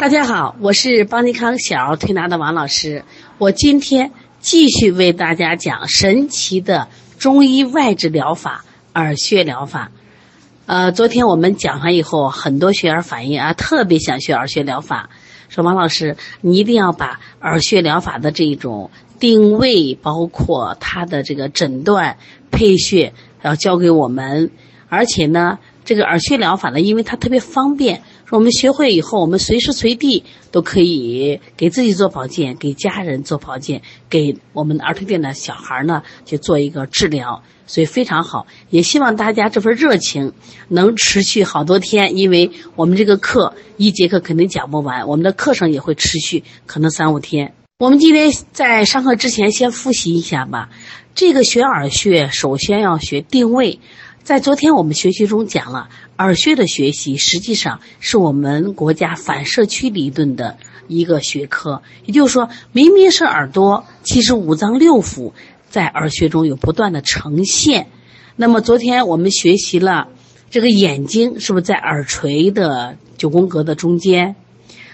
大家好，我是邦尼康小儿推拿的王老师。我今天继续为大家讲神奇的中医外治疗法——耳穴疗法。呃，昨天我们讲完以后，很多学员反映啊，特别想学耳穴疗法，说王老师，你一定要把耳穴疗法的这种定位，包括它的这个诊断、配穴，要教给我们。而且呢，这个耳穴疗法呢，因为它特别方便。我们学会以后，我们随时随地都可以给自己做保健，给家人做保健，给我们儿童店的小孩呢去做一个治疗，所以非常好。也希望大家这份热情能持续好多天，因为我们这个课一节课肯定讲不完，我们的课程也会持续，可能三五天。我们今天在上课之前先复习一下吧。这个学耳穴，首先要学定位。在昨天我们学习中讲了耳穴的学习，实际上是我们国家反射区理论的一个学科。也就是说，明明是耳朵，其实五脏六腑在耳穴中有不断的呈现。那么昨天我们学习了这个眼睛是不是在耳垂的九宫格的中间？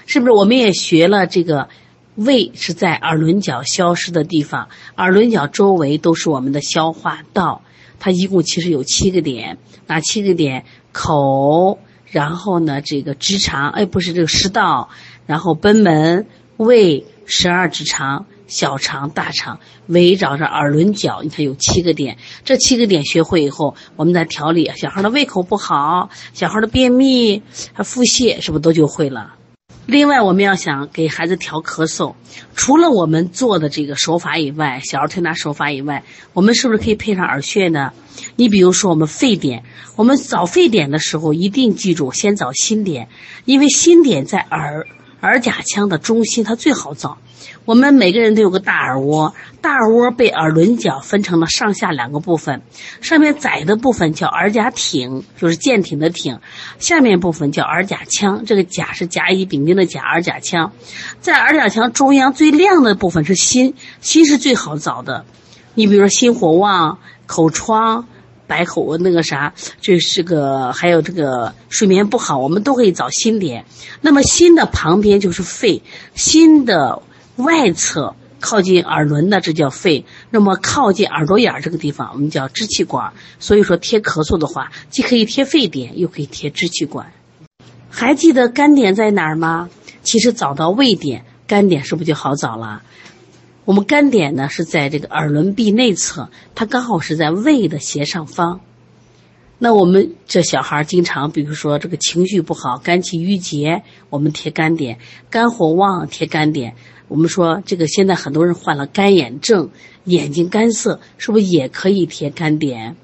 是不是我们也学了这个胃是在耳轮角消失的地方？耳轮角周围都是我们的消化道。它一共其实有七个点，哪七个点？口，然后呢，这个直肠，哎，不是这个食道，然后贲门、胃、十二指肠、小肠、大肠，围绕着耳轮角，你看有七个点。这七个点学会以后，我们再调理小孩的胃口不好，小孩的便秘、还腹泻，是不是都就会了？另外，我们要想给孩子调咳嗽，除了我们做的这个手法以外，小儿推拿手法以外，我们是不是可以配上耳穴呢？你比如说，我们肺点，我们找肺点的时候，一定记住先找心点，因为心点在耳。耳甲腔的中心，它最好找。我们每个人都有个大耳窝，大耳窝被耳轮角分成了上下两个部分，上面窄的部分叫耳甲挺，就是舰艇的艇；下面部分叫耳甲腔，这个甲是甲乙丙丁的甲，耳甲腔。在耳甲腔中央最亮的部分是心，心是最好找的。你比如说心火旺、口疮。白口那个啥，就是个还有这个睡眠不好，我们都可以找心点。那么心的旁边就是肺，心的外侧靠近耳轮的这叫肺，那么靠近耳朵眼儿这个地方我们叫支气管。所以说贴咳嗽的话，既可以贴肺点，又可以贴支气管。还记得肝点在哪儿吗？其实找到胃点，肝点是不是就好找了？我们肝点呢是在这个耳轮壁内侧，它刚好是在胃的斜上方。那我们这小孩经常，比如说这个情绪不好，肝气郁结，我们贴肝点；肝火旺贴肝点。我们说这个现在很多人患了干眼症，眼睛干涩，是不是也可以贴肝点？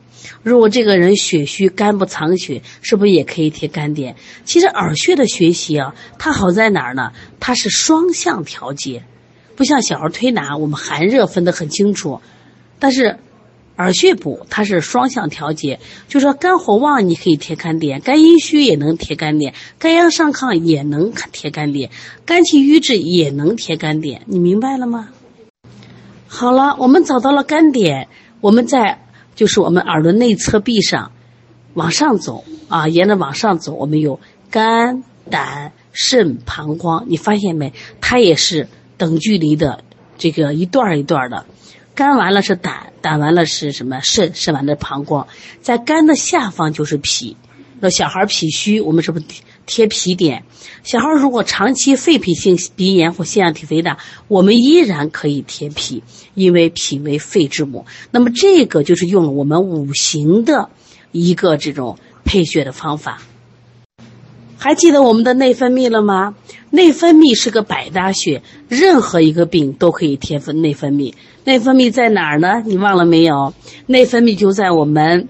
如果这个人血虚，肝不藏血，是不是也可以贴肝点？其实耳穴的学习啊，它好在哪儿呢？它是双向调节。不像小儿推拿，我们寒热分得很清楚，但是耳穴补它是双向调节，就说肝火旺你可以贴肝点，肝阴虚也能贴肝点，肝阳上亢也能贴肝点，肝气郁滞也能贴肝点，你明白了吗？好了，我们找到了肝点，我们在就是我们耳轮内侧壁上往上走啊，沿着往上走，我们有肝、胆、肾、膀胱，你发现没？它也是。等距离的这个一段一段的，肝完了是胆，胆完了是什么？肾，肾完了膀胱，在肝的下方就是脾。那小孩脾虚，我们是不是贴脾点？小孩如果长期肺脾性鼻炎或腺样体肥大，我们依然可以贴脾，因为脾为肺之母。那么这个就是用了我们五行的一个这种配穴的方法。还记得我们的内分泌了吗？内分泌是个百搭穴，任何一个病都可以贴分内分泌。内分泌在哪儿呢？你忘了没有？内分泌就在我们。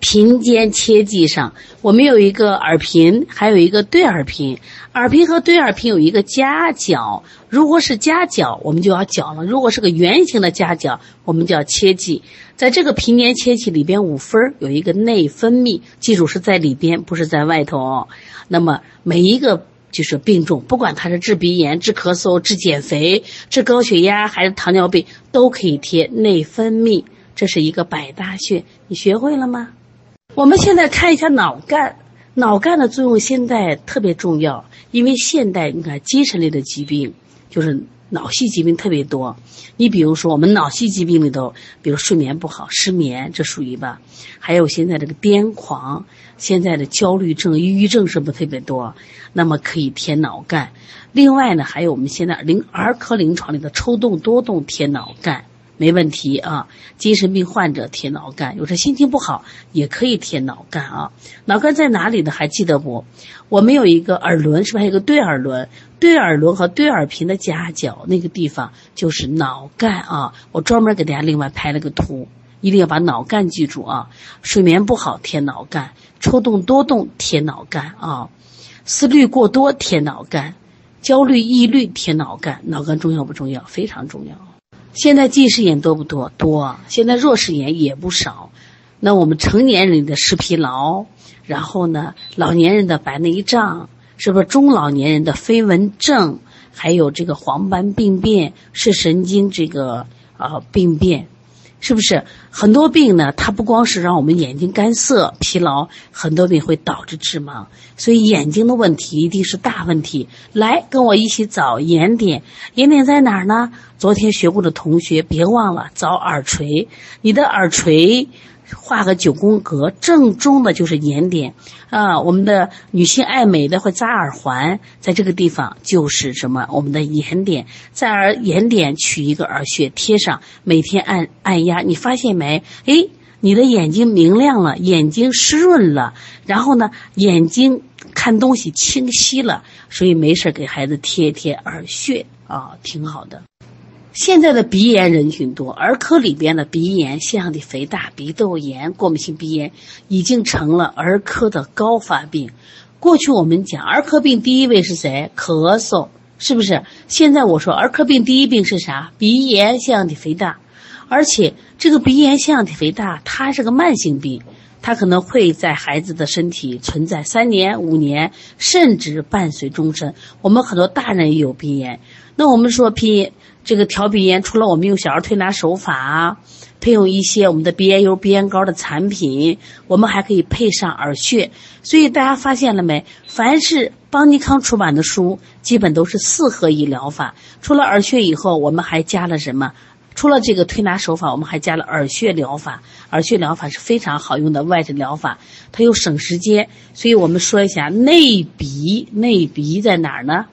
平肩切记上，我们有一个耳屏，还有一个对耳屏。耳屏和对耳屏有一个夹角，如果是夹角，我们就要角了；如果是个圆形的夹角，我们就要切记。在这个平年切记里边，五分有一个内分泌，记住是在里边，不是在外头。那么每一个就是病重，不管它是治鼻炎、治咳嗽、治减肥、治高血压还是糖尿病，都可以贴内分泌。这是一个百搭穴，你学会了吗？我们现在看一下脑干，脑干的作用现在特别重要，因为现代你看精神类的疾病就是脑系疾病特别多。你比如说我们脑系疾病里头，比如睡眠不好、失眠，这属于吧？还有现在这个癫狂，现在的焦虑症、抑郁症是不是特别多？那么可以填脑干。另外呢，还有我们现在临儿科临床里的抽动多动填脑干。没问题啊，精神病患者贴脑干，有时心情不好也可以贴脑干啊。脑干在哪里呢？还记得不？我们有一个耳轮，是不是还有个对耳轮？对耳轮和对耳屏的夹角那个地方就是脑干啊。我专门给大家另外拍了个图，一定要把脑干记住啊。睡眠不好贴脑干，抽动多动贴脑干啊，思虑过多贴脑干，焦虑抑郁贴脑干。脑干重要不重要？非常重要。现在近视眼多不多？多。现在弱视眼也不少。那我们成年人的视疲劳，然后呢，老年人的白内障，是不是中老年人的飞蚊症，还有这个黄斑病变，视神经这个呃病变。是不是很多病呢？它不光是让我们眼睛干涩、疲劳，很多病会导致致盲。所以眼睛的问题一定是大问题。来，跟我一起找眼点，眼点在哪儿呢？昨天学过的同学别忘了找耳垂，你的耳垂。画个九宫格，正中的就是眼点啊。我们的女性爱美的会扎耳环，在这个地方就是什么？我们的眼点，在耳眼点取一个耳穴贴上，每天按按压，你发现没？诶，你的眼睛明亮了，眼睛湿润了，然后呢，眼睛看东西清晰了，所以没事给孩子贴一贴耳穴啊，挺好的。现在的鼻炎人群多，儿科里边的鼻炎、腺样体肥大、鼻窦炎、过敏性鼻炎已经成了儿科的高发病。过去我们讲儿科病第一位是谁？咳嗽，是不是？现在我说儿科病第一病是啥？鼻炎、腺样体肥大，而且这个鼻炎、腺样体肥大它是个慢性病，它可能会在孩子的身体存在三年、五年，甚至伴随终身。我们很多大人也有鼻炎，那我们说鼻炎。这个调鼻炎，除了我们用小儿推拿手法，配用一些我们的鼻炎油、鼻炎膏的产品，我们还可以配上耳穴。所以大家发现了没？凡是邦尼康出版的书，基本都是四合一疗法。除了耳穴以后，我们还加了什么？除了这个推拿手法，我们还加了耳穴疗法。耳穴疗法是非常好用的外治疗法，它又省时间。所以我们说一下内鼻，内鼻在哪儿呢？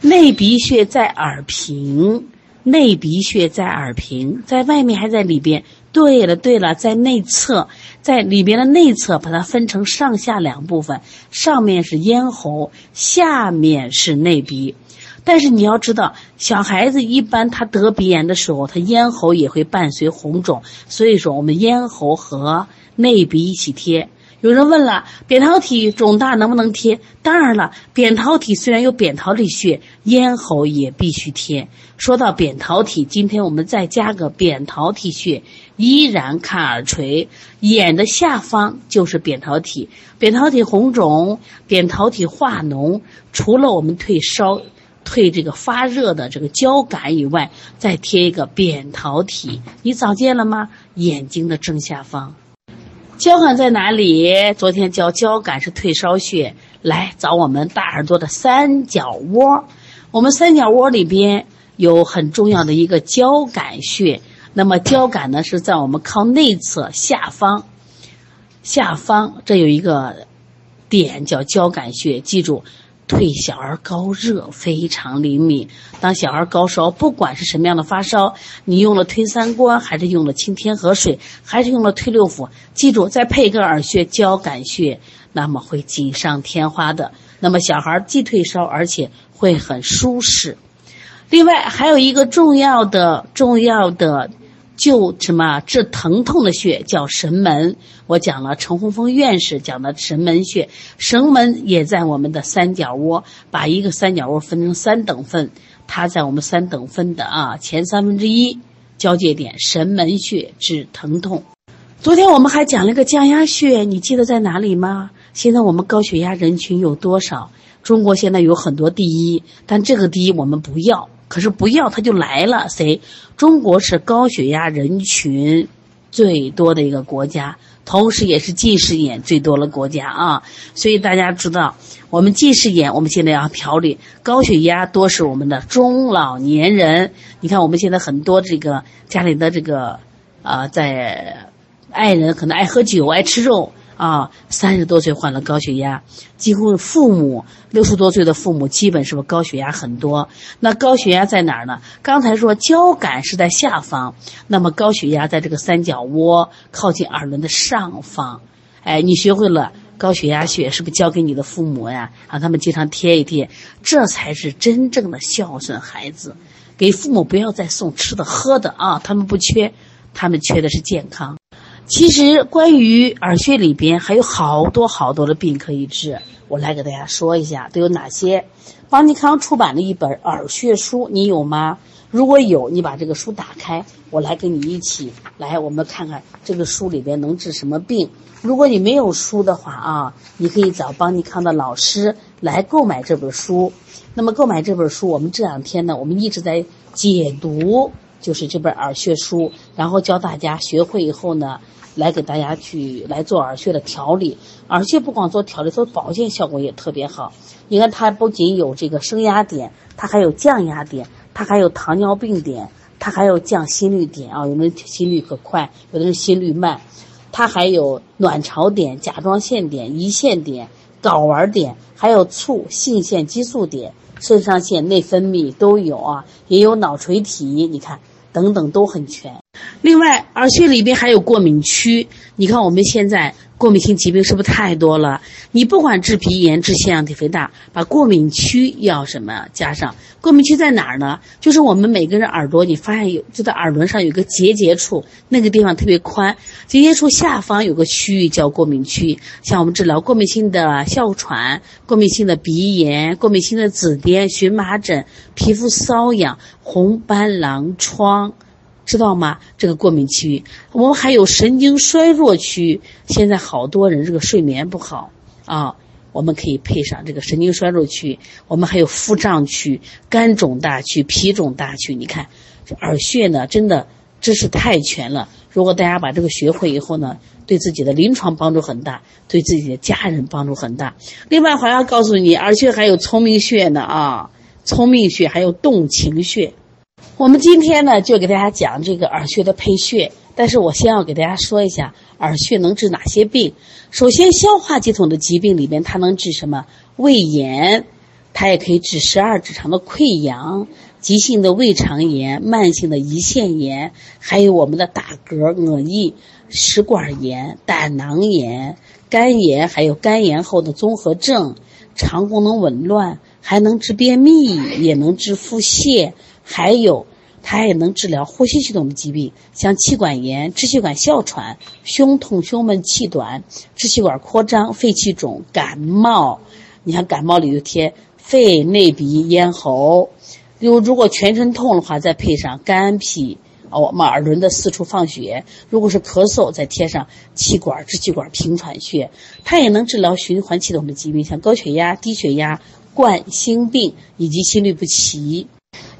内鼻穴在耳屏。内鼻穴在耳屏，在外面还在里边。对了，对了，在内侧，在里边的内侧，把它分成上下两部分，上面是咽喉，下面是内鼻。但是你要知道，小孩子一般他得鼻炎的时候，他咽喉也会伴随红肿，所以说我们咽喉和内鼻一起贴。有人问了，扁桃体肿大能不能贴？当然了，扁桃体虽然有扁桃体穴，咽喉也必须贴。说到扁桃体，今天我们再加个扁桃体穴，依然看耳垂，眼的下方就是扁桃体。扁桃体红肿、扁桃体化脓，除了我们退烧、退这个发热的这个交感以外，再贴一个扁桃体，你找见了吗？眼睛的正下方。交感在哪里？昨天教交感是退烧穴，来找我们大耳朵的三角窝。我们三角窝里边有很重要的一个交感穴。那么交感呢是在我们靠内侧下方，下方这有一个点叫交感穴，记住。退小儿高热非常灵敏。当小孩高烧，不管是什么样的发烧，你用了推三关，还是用了清天河水，还是用了推六腑，记住再配一个耳穴交感穴，那么会锦上添花的。那么小孩既退烧，而且会很舒适。另外还有一个重要的重要的。就什么治疼痛的穴叫神门，我讲了陈洪峰院士讲的神门穴，神门也在我们的三角窝，把一个三角窝分成三等份，它在我们三等分的啊前三分之一交界点，神门穴治疼痛。昨天我们还讲了个降压穴，你记得在哪里吗？现在我们高血压人群有多少？中国现在有很多第一，但这个第一我们不要。可是不要它就来了，谁？中国是高血压人群最多的一个国家，同时也是近视眼最多的国家啊。所以大家知道，我们近视眼，我们现在要调理；高血压多是我们的中老年人。你看我们现在很多这个家里的这个，呃，在爱人可能爱喝酒、爱吃肉。啊，三十多岁患了高血压，几乎父母六十多岁的父母基本是不是高血压很多？那高血压在哪儿呢？刚才说交感是在下方，那么高血压在这个三角窝靠近耳轮的上方。哎，你学会了高血压穴，是不是交给你的父母呀？让他们经常贴一贴，这才是真正的孝顺孩子。给父母不要再送吃的喝的啊，他们不缺，他们缺的是健康。其实关于耳穴里边还有好多好多的病可以治，我来给大家说一下都有哪些。邦尼康出版的一本耳穴书，你有吗？如果有，你把这个书打开，我来跟你一起来，我们看看这个书里边能治什么病。如果你没有书的话啊，你可以找邦尼康的老师来购买这本书。那么购买这本书，我们这两天呢，我们一直在解读，就是这本耳穴书，然后教大家学会以后呢。来给大家去来做耳穴的调理，耳穴不光做调理，做保健效果也特别好。你看，它不仅有这个升压点，它还有降压点，它还有糖尿病点，它还有降心率点啊。有的人心率可快，有的人心率慢。它还有卵巢点、甲状腺点、胰腺点、睾丸点，还有促性腺激素点、肾上腺内分泌都有啊。也有脑垂体，你看等等都很全。另外，耳穴里边还有过敏区。你看，我们现在过敏性疾病是不是太多了？你不管治鼻炎、治腺样体肥大，把过敏区要什么加上？过敏区在哪儿呢？就是我们每个人耳朵，你发现有就在耳轮上有个结节处，那个地方特别宽，结节处下方有个区域叫过敏区。像我们治疗过敏性的哮喘、过敏性的鼻炎、过敏性的紫癜、荨麻疹、皮肤瘙痒、红斑狼疮。知道吗？这个过敏区域，我们还有神经衰弱区。现在好多人这个睡眠不好啊，我们可以配上这个神经衰弱区。我们还有腹胀区、肝肿大区、脾肿大区。你看，这耳穴呢，真的知识太全了。如果大家把这个学会以后呢，对自己的临床帮助很大，对自己的家人帮助很大。另外还要告诉你，耳穴还有聪明穴呢啊，聪明穴还有动情穴。我们今天呢，就给大家讲这个耳穴的配穴。但是我先要给大家说一下，耳穴能治哪些病。首先，消化系统的疾病里面，它能治什么？胃炎，它也可以治十二指肠的溃疡、急性的胃肠炎、慢性的胰腺炎，还有我们的打嗝、恶意、食管炎、胆囊炎、肝炎，还有肝炎后的综合症、肠功能紊乱，还能治便秘，也能治腹泻。还有，它也能治疗呼吸系统的疾病，像气管炎、支气管哮喘、胸痛、胸闷、气短、支气管扩张、肺气肿、感冒。你看感冒里就贴肺、内鼻、咽喉。如如果全身痛的话，再配上肝脾，哦，我们耳轮的四处放血。如果是咳嗽，再贴上气管、支气管平喘穴。它也能治疗循环系统的疾病，像高血压、低血压、冠心病以及心律不齐。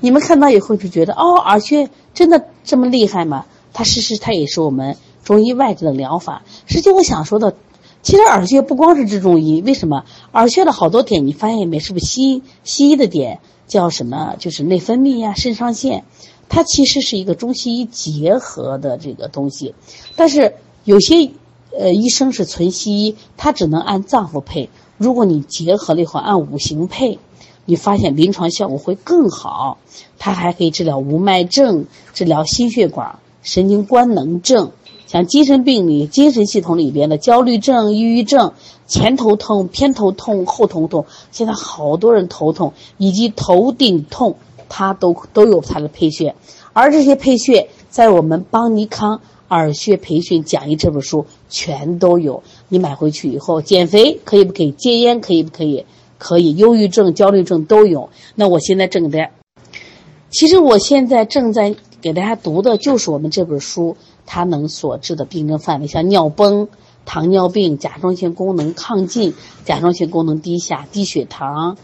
你们看到以后就觉得哦，耳穴真的这么厉害吗？它其实它也是我们中医外治的疗法。实际我想说的，其实耳穴不光是治中医，为什么？耳穴的好多点你发现没？是不是西西医的点叫什么？就是内分泌呀、肾上腺，它其实是一个中西医结合的这个东西。但是有些呃医生是纯西医，他只能按脏腑配。如果你结合了以后按五行配。你发现临床效果会更好，它还可以治疗无脉症，治疗心血管、神经官能症，像精神病里、精神系统里边的焦虑症、抑郁症、前头痛、偏头痛、后头痛，现在好多人头痛以及头顶痛，它都都有它的配穴，而这些配穴在我们邦尼康耳穴培训讲义这本书全都有，你买回去以后减肥可以不可以？戒烟可以不可以？可以，忧郁症、焦虑症都有。那我现在正在，其实我现在正在给大家读的就是我们这本书，它能所治的病症范围，像尿崩、糖尿病、甲状腺功能亢进、甲状腺功能低下、低血糖，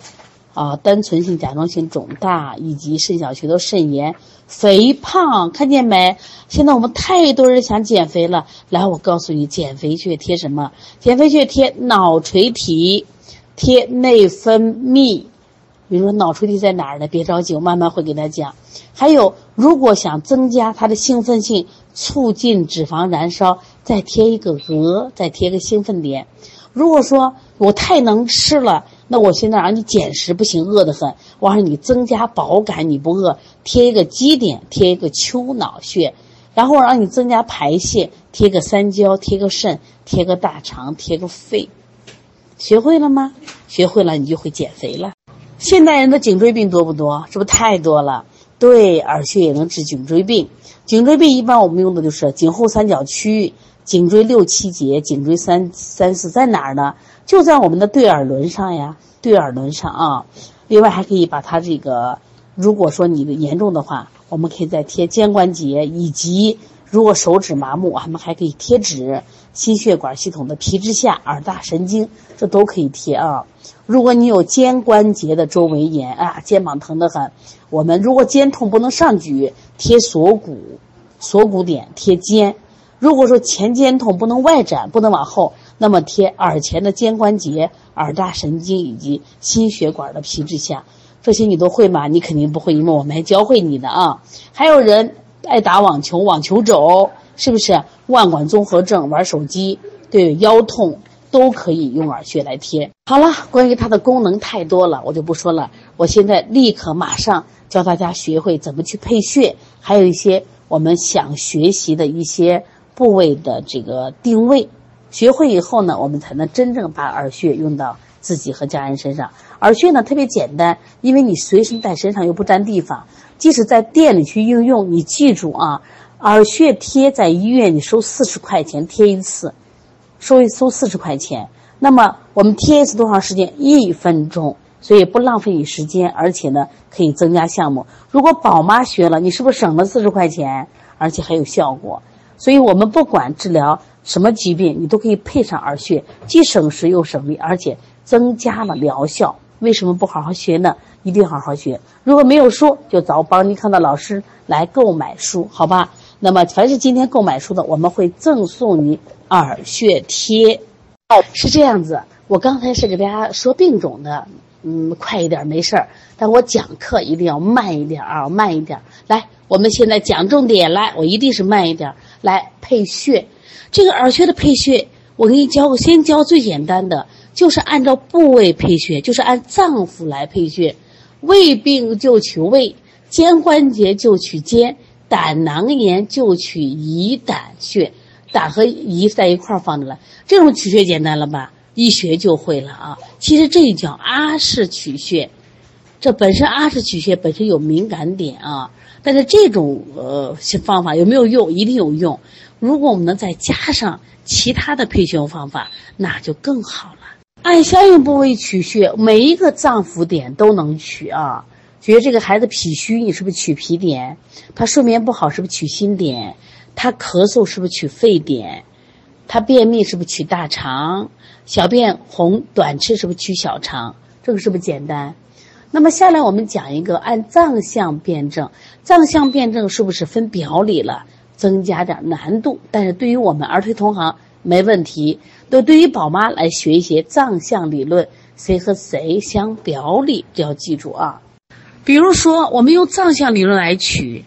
啊，啊单纯性甲状腺肿大以及肾小球的肾炎、肥胖，看见没？现在我们太多人想减肥了，来，我告诉你，减肥穴贴什么？减肥穴贴脑垂体，贴内分泌。比如说脑垂体在哪儿呢？别着急，我慢慢会给他讲。还有，如果想增加它的兴奋性，促进脂肪燃烧，再贴一个鹅，再贴个兴奋点。如果说我太能吃了，那我现在让你减食不行，饿得很。我让你增加饱感，你不饿，贴一个基点，贴一个丘脑穴。然后让你增加排泄，贴个三焦，贴个肾，贴个大肠，贴个肺。学会了吗？学会了，你就会减肥了。现代人的颈椎病多不多？是不是太多了？对，耳穴也能治颈椎病。颈椎病一般我们用的就是颈后三角区域、颈椎六七节、颈椎三三四，在哪儿呢？就在我们的对耳轮上呀，对耳轮上啊。另外还可以把它这个，如果说你的严重的话，我们可以再贴肩关节，以及如果手指麻木，我们还可以贴纸。心血管系统的皮质下、耳大神经，这都可以贴啊。如果你有肩关节的周围炎啊，肩膀疼得很，我们如果肩痛不能上举，贴锁骨，锁骨点贴肩。如果说前肩痛不能外展，不能往后，那么贴耳前的肩关节、耳大神经以及心血管的皮质下。这些你都会吗？你肯定不会，因为我们还教会你的啊。还有人爱打网球，网球肘。是不是腕管综合症？玩手机对腰痛都可以用耳穴来贴。好了，关于它的功能太多了，我就不说了。我现在立刻马上教大家学会怎么去配穴，还有一些我们想学习的一些部位的这个定位。学会以后呢，我们才能真正把耳穴用到自己和家人身上。耳穴呢特别简单，因为你随身带身上又不占地方，即使在店里去应用，你记住啊。耳穴贴在医院，你收四十块钱贴一次，收一收四十块钱。那么我们贴一次多长时间？一分钟，所以不浪费你时间，而且呢可以增加项目。如果宝妈学了，你是不是省了四十块钱，而且还有效果？所以我们不管治疗什么疾病，你都可以配上耳穴，既省时又省力，而且增加了疗效。为什么不好好学呢？一定好好学。如果没有书，就找邦尼康的老师来购买书，好吧？那么，凡是今天购买书的，我们会赠送你耳穴贴。哦，是这样子。我刚才是给大家说病种的，嗯，快一点没事儿。但我讲课一定要慢一点啊，慢一点。来，我们现在讲重点来，我一定是慢一点。来配穴，这个耳穴的配穴，我给你教。先教最简单的，就是按照部位配穴，就是按脏腑来配穴。胃病就取胃，肩关节就取肩。胆囊炎就取胰胆穴，胆和胰在一块儿放着了，这种取穴简单了吧？一学就会了啊！其实这叫阿是取穴，这本身阿是取穴本身有敏感点啊，但是这种呃方法有没有用？一定有用。如果我们能再加上其他的配穴方法，那就更好了。按相应部位取穴，每一个脏腑点都能取啊。觉得这个孩子脾虚，你是不是取脾点？他睡眠不好，是不是取心点？他咳嗽是不是取肺点？他便秘是不是取大肠？小便红短赤是不是取小肠？这个是不是简单？那么下来我们讲一个按脏象辨证，脏象辨证是不是分表里了？增加点难度，但是对于我们儿推同行没问题。都对于宝妈来学一些脏象理论，谁和谁相表里，这要记住啊。比如说，我们用藏象理论来取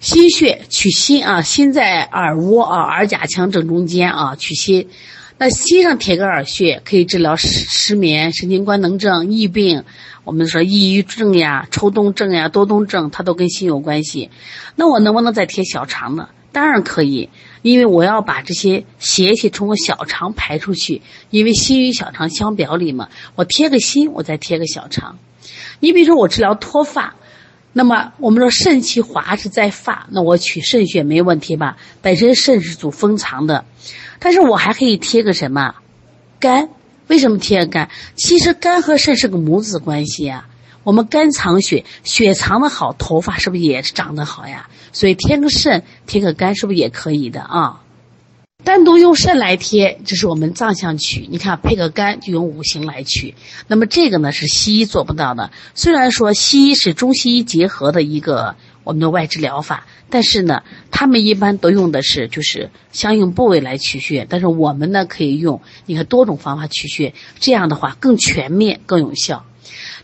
心穴，取心啊，心在耳窝啊，耳甲腔正中间啊，取心。那心上贴个耳穴，可以治疗失失眠、神经官能症、疫病。我们说抑郁症呀、抽动症呀、多动症，它都跟心有关系。那我能不能再贴小肠呢？当然可以，因为我要把这些邪气通过小肠排出去，因为心与小肠相表里嘛。我贴个心，我再贴个小肠。你比如说我治疗脱发，那么我们说肾气滑是在发，那我取肾穴没问题吧？本身肾是主封藏的，但是我还可以贴个什么？肝？为什么贴肝？其实肝和肾是个母子关系啊。我们肝藏血，血藏的好，头发是不是也长得好呀？所以贴个肾，贴个肝是不是也可以的啊？单独用肾来贴，这是我们脏象取。你看配个肝就用五行来取。那么这个呢是西医做不到的。虽然说西医是中西医结合的一个我们的外治疗法，但是呢，他们一般都用的是就是相应部位来取穴。但是我们呢可以用你看多种方法取穴，这样的话更全面、更有效。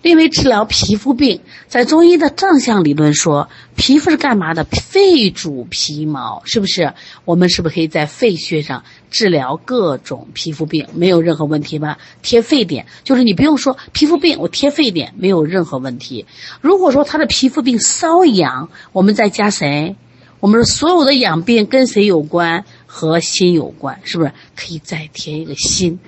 另为，治疗皮肤病，在中医的脏象理论说，皮肤是干嘛的？肺主皮毛，是不是？我们是不是可以在肺穴上治疗各种皮肤病？没有任何问题吧？贴肺点，就是你不用说皮肤病，我贴肺点，没有任何问题。如果说他的皮肤病瘙痒，我们再加谁？我们说所有的痒病跟谁有关？和心有关，是不是？可以再贴一个心。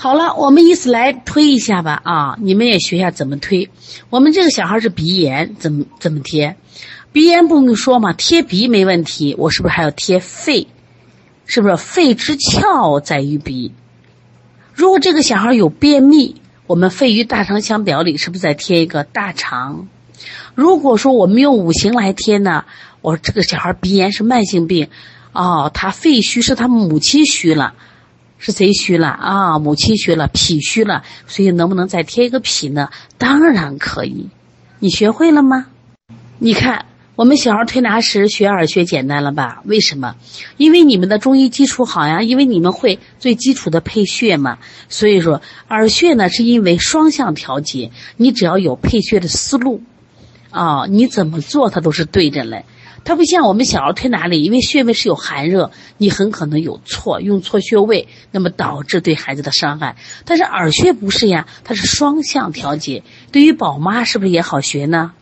好了，我们依次来推一下吧啊！你们也学一下怎么推。我们这个小孩是鼻炎，怎么怎么贴？鼻炎不用说嘛，贴鼻没问题。我是不是还要贴肺？是不是肺之窍在于鼻？如果这个小孩有便秘，我们肺与大肠相表里，是不是再贴一个大肠？如果说我们用五行来贴呢，我这个小孩鼻炎是慢性病，哦，他肺虚是他母亲虚了。是谁虚了啊？母亲虚了，脾虚了，所以能不能再贴一个脾呢？当然可以。你学会了吗？你看，我们小儿推拿时学耳穴简单了吧？为什么？因为你们的中医基础好呀，因为你们会最基础的配穴嘛。所以说，耳穴呢是因为双向调节，你只要有配穴的思路，啊，你怎么做它都是对着嘞。它不像我们小儿推拿里，因为穴位是有寒热，你很可能有错，用错穴位，那么导致对孩子的伤害。但是耳穴不是呀，它是双向调节，对于宝妈是不是也好学呢？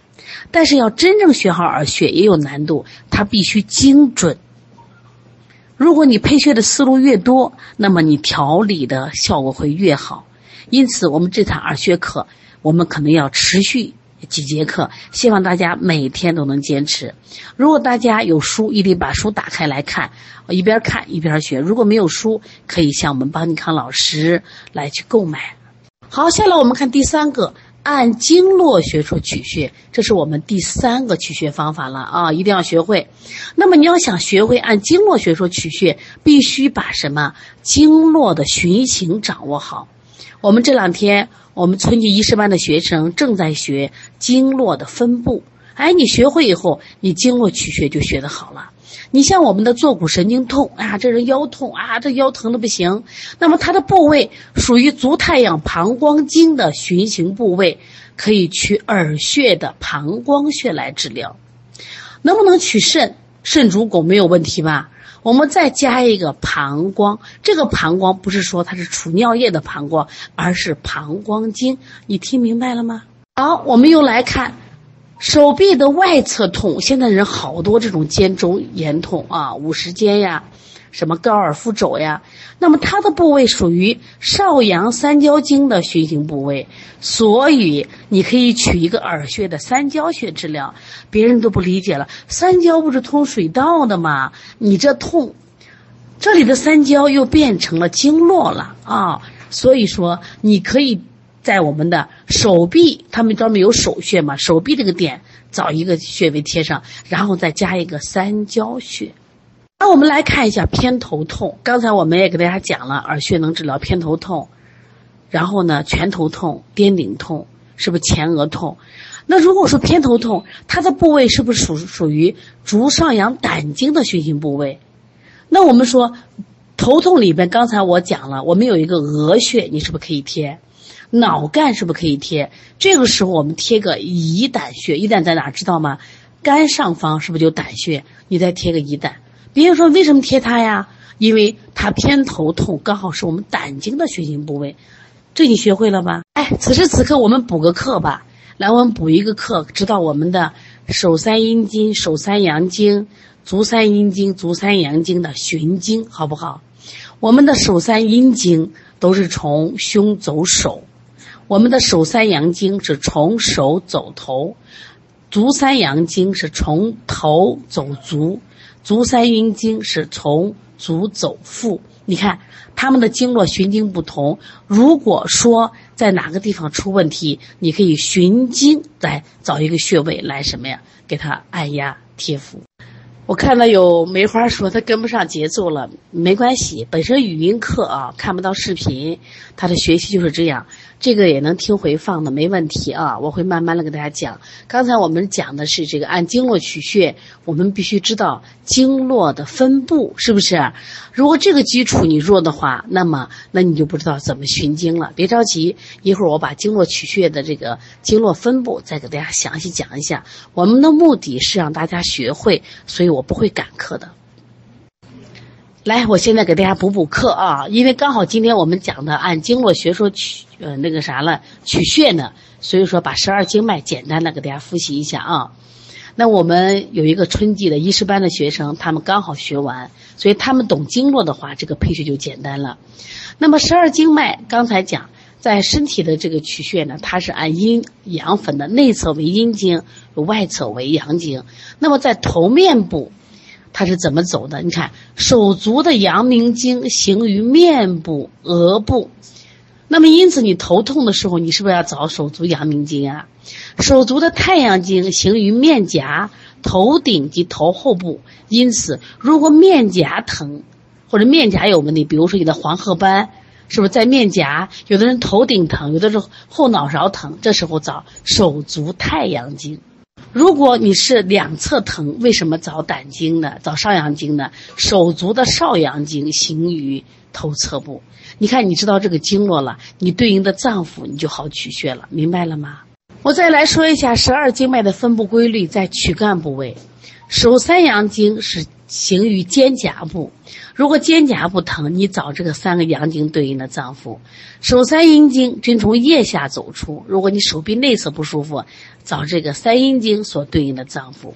但是要真正学好耳穴也有难度，它必须精准。如果你配穴的思路越多，那么你调理的效果会越好。因此，我们这堂耳穴课，我们可能要持续。几节课，希望大家每天都能坚持。如果大家有书，一定把书打开来看，一边看一边学。如果没有书，可以向我们邦尼康老师来去购买。好，下来我们看第三个，按经络学说取穴，这是我们第三个取穴方法了啊，一定要学会。那么你要想学会按经络学说取穴，必须把什么经络的循行掌握好。我们这两天。我们春季医师班的学生正在学经络的分布，哎，你学会以后，你经络取穴就学得好了。你像我们的坐骨神经痛，哎呀，这人腰痛啊，这腰疼的不行。那么它的部位属于足太阳膀胱经的循行部位，可以取耳穴的膀胱穴来治疗。能不能取肾？肾主骨，没有问题吧？我们再加一个膀胱，这个膀胱不是说它是储尿液的膀胱，而是膀胱经。你听明白了吗？好，我们又来看手臂的外侧痛。现在人好多这种肩周炎痛啊，五十肩呀。什么高尔夫肘呀？那么它的部位属于少阳三焦经的循行部位，所以你可以取一个耳穴的三焦穴治疗。别人都不理解了，三焦不是通水道的吗？你这痛，这里的三焦又变成了经络了啊！所以说，你可以在我们的手臂，他们专门有手穴嘛，手臂这个点找一个穴位贴上，然后再加一个三焦穴。那我们来看一下偏头痛。刚才我们也给大家讲了，耳穴能治疗偏头痛，然后呢，全头痛、颠顶痛，是不是前额痛？那如果说偏头痛，它的部位是不是属属于足上阳胆经的循行部位？那我们说，头痛里边，刚才我讲了，我们有一个额穴，你是不是可以贴？脑干是不是可以贴？这个时候我们贴个乙胆穴，乙胆在哪知道吗？肝上方是不是就胆穴？你再贴个乙胆。别人说为什么贴它呀？因为它偏头痛，刚好是我们胆经的循行部位。这你学会了吧？哎，此时此刻我们补个课吧。来，我们补一个课，知道我们的手三阴经、手三阳经、足三阴经、足三阳经的循经，好不好？我们的手三阴经都是从胸走手，我们的手三阳经是从手走头，足三阳经是从头走足。足三阴经是从足走腹，你看他们的经络循经不同。如果说在哪个地方出问题，你可以循经来找一个穴位来什么呀？给他按压贴敷。我看到有梅花说他跟不上节奏了，没关系，本身语音课啊看不到视频，他的学习就是这样，这个也能听回放的，没问题啊，我会慢慢的给大家讲。刚才我们讲的是这个按经络取穴，我们必须知道经络的分布，是不是？如果这个基础你弱的话，那么那你就不知道怎么寻经了。别着急，一会儿我把经络取穴的这个经络分布再给大家详细讲一下。我们的目的是让大家学会，所以。我不会赶课的。来，我现在给大家补补课啊，因为刚好今天我们讲的按经络学说取呃那个啥了取穴呢，所以说把十二经脉简单的给大家复习一下啊。那我们有一个春季的医师班的学生，他们刚好学完，所以他们懂经络的话，这个配穴就简单了。那么十二经脉刚才讲，在身体的这个取穴呢，它是按阴阳分的，内侧为阴经，外侧为阳经。那么在头面部，它是怎么走的？你看手足的阳明经行于面部、额部。那么因此你头痛的时候，你是不是要找手足阳明经啊？手足的太阳经行于面颊、头顶及头后部。因此，如果面颊疼，或者面颊有问题，比如说你的黄褐斑，是不是在面颊？有的人头顶疼，有的是后脑勺疼，这时候找手足太阳经。如果你是两侧疼，为什么找胆经呢？找少阳经呢？手足的少阳经行于头侧部。你看，你知道这个经络了，你对应的脏腑你就好取穴了，明白了吗？我再来说一下十二经脉的分布规律，在躯干部位，手三阳经是行于肩胛部。如果肩胛不疼，你找这个三个阳经对应的脏腑。手三阴经均从腋下走出。如果你手臂内侧不舒服，找这个三阴经所对应的脏腑。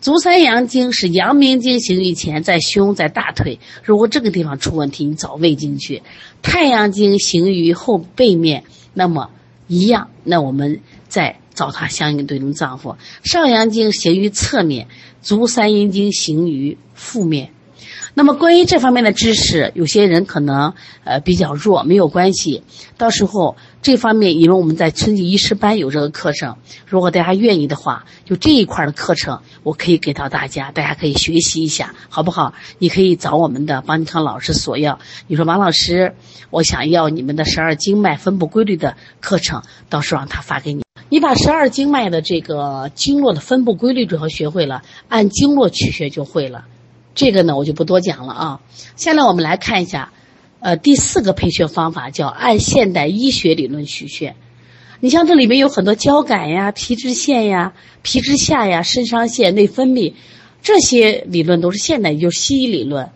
足三阳经是阳明经行于前，在胸，在大腿。如果这个地方出问题，你找胃经去。太阳经行于后背面，那么一样，那我们再找它相应对应脏腑。少阳经行于侧面，足三阴经行于腹面。那么关于这方面的知识，有些人可能呃比较弱，没有关系。到时候这方面，因为我们在春季医师班有这个课程，如果大家愿意的话，就这一块的课程，我可以给到大家，大家可以学习一下，好不好？你可以找我们的邦尼康老师索要。你说王老师，我想要你们的十二经脉分布规律的课程，到时候让他发给你。你把十二经脉的这个经络的分布规律主要学会了，按经络取穴就会了。这个呢，我就不多讲了啊。下来我们来看一下，呃，第四个配穴方法叫按现代医学理论取穴。你像这里面有很多交感呀、皮脂腺呀、皮脂下呀、肾上腺、内分泌，这些理论都是现代，就是西医理论。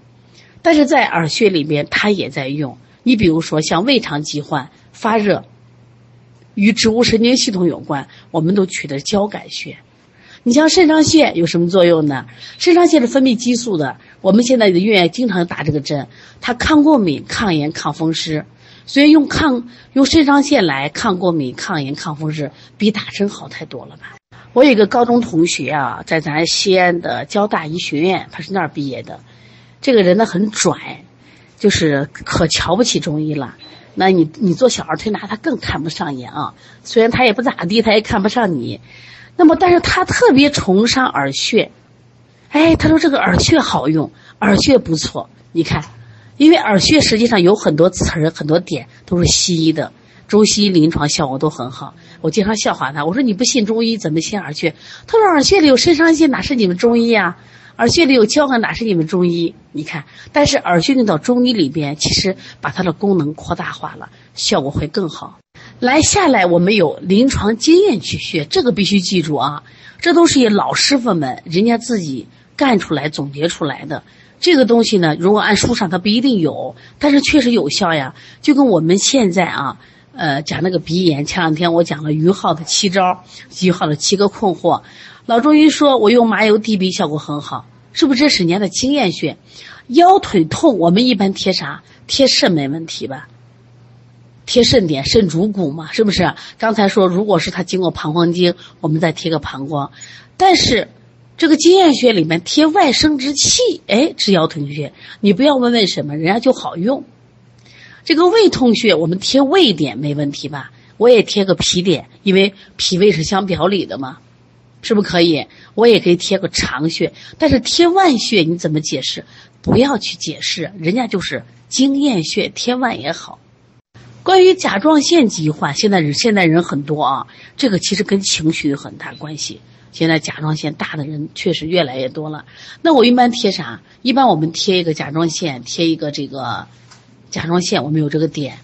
但是在耳穴里面，它也在用。你比如说像胃肠疾患、发热，与植物神经系统有关，我们都取的交感穴。你像肾上腺有什么作用呢？肾上腺是分泌激素的，我们现在的医院经常打这个针，它抗过敏、抗炎、抗风湿，所以用抗用肾上腺来抗过敏、抗炎、抗风湿，比打针好太多了吧？我有一个高中同学啊，在咱西安的交大医学院，他是那儿毕业的，这个人呢很拽，就是可瞧不起中医了。那你你做小儿推拿，他更看不上眼啊。虽然他也不咋地，他也看不上你。那么，但是他特别崇尚耳穴，哎，他说这个耳穴好用，耳穴不错。你看，因为耳穴实际上有很多词儿、很多点都是西医的，中西医临床效果都很好。我经常笑话他，我说你不信中医怎么信耳穴？他说耳穴里有肾上腺，哪是你们中医啊？耳穴里有交感，哪是你们中医？你看，但是耳穴用到中医里边，其实把它的功能扩大化了，效果会更好。来下来，我们有临床经验取穴，这个必须记住啊！这都是些老师傅们人家自己干出来、总结出来的。这个东西呢，如果按书上它不一定有，但是确实有效呀。就跟我们现在啊，呃，讲那个鼻炎，前两天我讲了于浩的七招，于浩的七个困惑。老中医说我用麻油滴鼻效果很好，是不是这是人家的经验穴？腰腿痛，我们一般贴啥？贴肾没问题吧？贴肾点，肾主骨嘛，是不是？刚才说，如果是他经过膀胱经，我们再贴个膀胱。但是，这个经验穴里面贴外生殖器，哎，治腰疼穴，你不要问为什么，人家就好用。这个胃痛穴，我们贴胃点没问题吧？我也贴个脾点，因为脾胃是相表里的嘛。是不是可以？我也可以贴个长穴，但是贴腕穴你怎么解释？不要去解释，人家就是经验穴，贴腕也好。关于甲状腺疾患，现在人现在人很多啊，这个其实跟情绪有很大关系。现在甲状腺大的人确实越来越多了。那我一般贴啥？一般我们贴一个甲状腺，贴一个这个甲状腺，我们有这个点。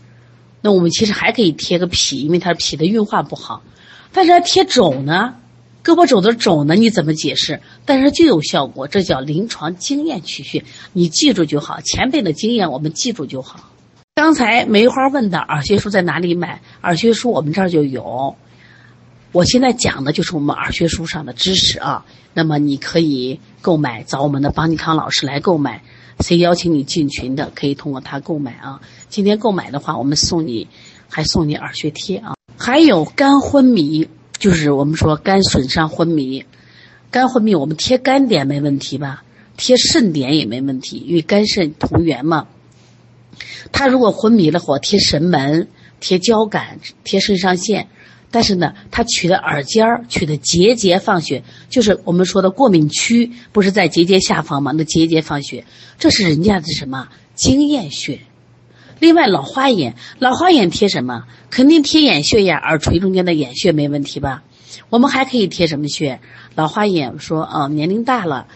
那我们其实还可以贴个脾，因为它脾的运化不好。但是贴肘呢，胳膊肘的肘呢，你怎么解释？但是就有效果，这叫临床经验取穴，你记住就好。前辈的经验我们记住就好。刚才梅花问的耳穴书在哪里买？耳穴书我们这儿就有。我现在讲的就是我们耳穴书上的知识啊。那么你可以购买，找我们的邦尼康老师来购买。谁邀请你进群的，可以通过他购买啊。今天购买的话，我们送你，还送你耳穴贴啊。还有肝昏迷，就是我们说肝损伤昏迷，肝昏迷我们贴肝点没问题吧？贴肾点也没问题，因为肝肾同源嘛。他如果昏迷了，或贴神门、贴交感、贴肾上腺。但是呢，他取的耳尖儿，取的结节放血，就是我们说的过敏区，不是在结节下方吗？那结节放血，这是人家的什么经验穴？另外，老花眼，老花眼贴什么？肯定贴眼穴呀，耳垂中间的眼穴没问题吧？我们还可以贴什么穴？老花眼说，哦，年龄大了。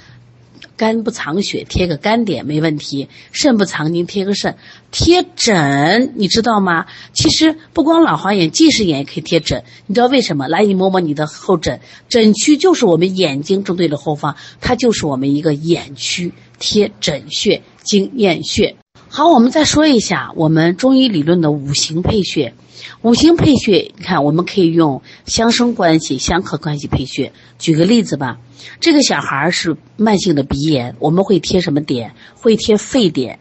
肝不藏血，贴个肝点没问题；肾不藏精，贴个肾。贴枕，你知道吗？其实不光老花眼，近视眼也可以贴枕。你知道为什么？来，你摸摸你的后枕，枕区就是我们眼睛正对着后方，它就是我们一个眼区，贴枕穴、经验穴。好，我们再说一下我们中医理论的五行配穴。五行配穴，你看，我们可以用相生关系、相克关系配穴。举个例子吧，这个小孩是慢性的鼻炎，我们会贴什么点？会贴肺点，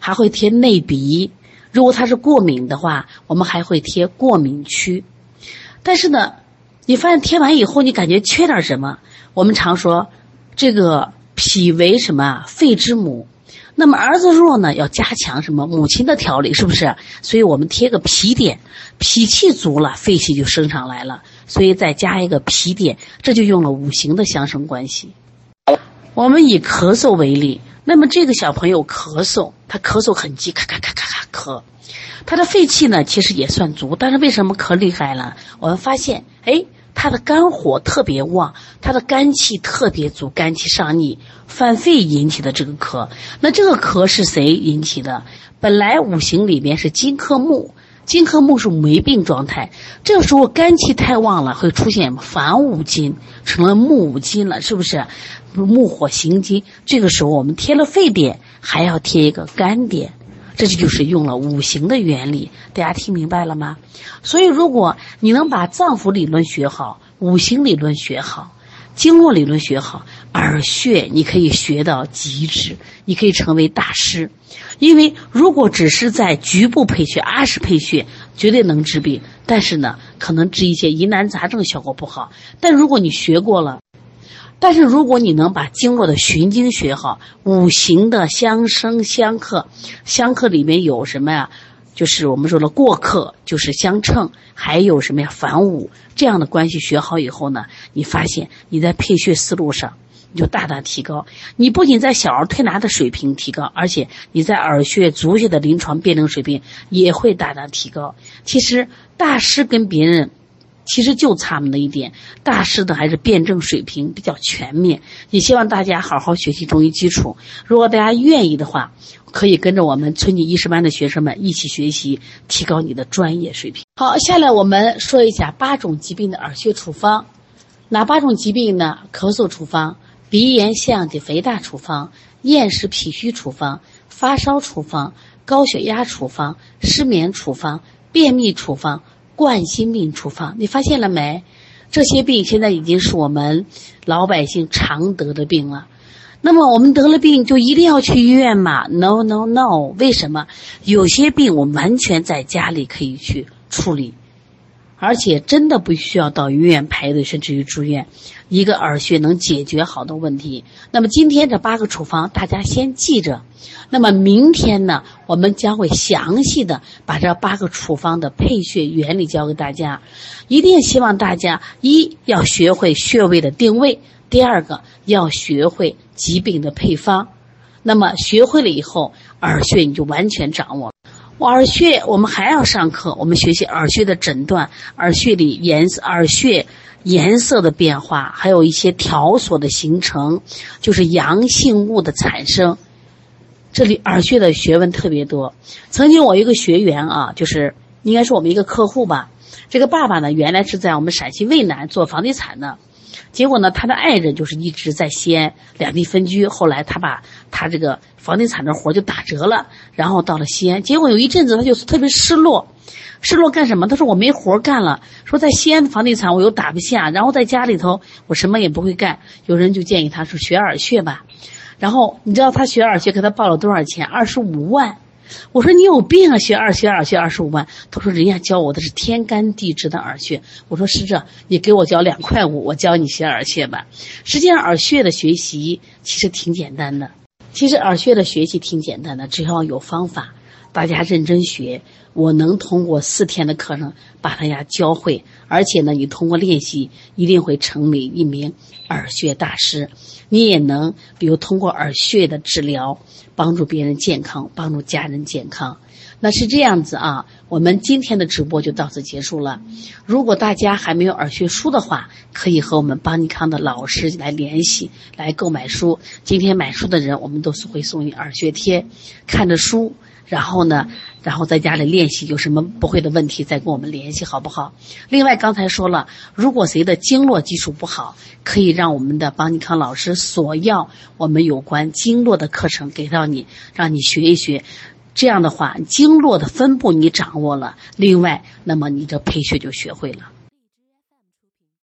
还会贴内鼻。如果他是过敏的话，我们还会贴过敏区。但是呢，你发现贴完以后，你感觉缺点什么？我们常说，这个脾为什么？肺之母。那么儿子弱呢，要加强什么母亲的调理，是不是？所以我们贴个脾点，脾气足了，肺气就升上来了。所以再加一个脾点，这就用了五行的相生关系。我们以咳嗽为例，那么这个小朋友咳嗽，他咳嗽很急，咔咔咔咔咔咳，他的肺气呢其实也算足，但是为什么咳厉害了？我们发现，哎。他的肝火特别旺，他的肝气特别足，肝气上逆，犯肺引起的这个咳。那这个咳是谁引起的？本来五行里面是金克木，金克木是没病状态，这个时候肝气太旺了，会出现反五金，成了木五金了，是不是？木火行金，这个时候我们贴了肺点，还要贴一个肝点。这就就是用了五行的原理，大家听明白了吗？所以，如果你能把脏腑理论学好，五行理论学好，经络理论学好，耳穴你可以学到极致，你可以成为大师。因为如果只是在局部配穴、阿是配穴，绝对能治病，但是呢，可能治一些疑难杂症效果不好。但如果你学过了，但是如果你能把经络的循经学好，五行的相生相克，相克里面有什么呀？就是我们说的过克，就是相称，还有什么呀？反五这样的关系学好以后呢，你发现你在配穴思路上你就大大提高。你不仅在小儿推拿的水平提高，而且你在耳穴、足穴的临床辩证水平也会大大提高。其实大师跟别人。其实就差那么一点，大师的还是辩证水平比较全面。也希望大家好好学习中医基础。如果大家愿意的话，可以跟着我们春季医师班的学生们一起学习，提高你的专业水平。好，下来我们说一下八种疾病的耳穴处方。哪八种疾病呢？咳嗽处方、鼻炎、腺样体肥大处方、厌食脾虚处方、发烧处方、高血压处方、失眠处方、便秘处方。冠心病处方，你发现了没？这些病现在已经是我们老百姓常得的病了。那么我们得了病就一定要去医院吗？No No No，为什么？有些病我们完全在家里可以去处理。而且真的不需要到医院排队，甚至于住院，一个耳穴能解决好多问题。那么今天这八个处方大家先记着，那么明天呢，我们将会详细的把这八个处方的配穴原理教给大家。一定希望大家一要学会穴位的定位，第二个要学会疾病的配方。那么学会了以后，耳穴你就完全掌握。耳穴我们还要上课，我们学习耳穴的诊断，耳穴里颜色、耳穴颜色的变化，还有一些条索的形成，就是阳性物的产生。这里耳穴的学问特别多。曾经我一个学员啊，就是应该是我们一个客户吧，这个爸爸呢原来是在我们陕西渭南做房地产的。结果呢，他的爱人就是一直在西安两地分居。后来他把他这个房地产的活就打折了，然后到了西安。结果有一阵子他就特别失落，失落干什么？他说我没活干了，说在西安的房地产我又打不下，然后在家里头我什么也不会干。有人就建议他说学耳穴吧，然后你知道他学耳穴给他报了多少钱？二十五万。我说你有病啊！学二学二学二十五万。他说人家教我的是天干地支的耳穴。我说师长，你给我交两块五，我教你学耳穴吧。实际上耳穴的学习其实挺简单的，其实耳穴的学习挺简单的，只要有方法，大家认真学，我能通过四天的课程把大家教会。而且呢，你通过练习一定会成为一名耳穴大师。你也能，比如通过耳穴的治疗。帮助别人健康，帮助家人健康，那是这样子啊。我们今天的直播就到此结束了。如果大家还没有耳穴书的话，可以和我们邦尼康的老师来联系，来购买书。今天买书的人，我们都是会送你耳穴贴，看着书。然后呢，然后在家里练习，有什么不会的问题再跟我们联系，好不好？另外，刚才说了，如果谁的经络基础不好，可以让我们的邦尼康老师索要我们有关经络的课程给到你，让你学一学。这样的话，经络的分布你掌握了，另外，那么你这配穴就学会了。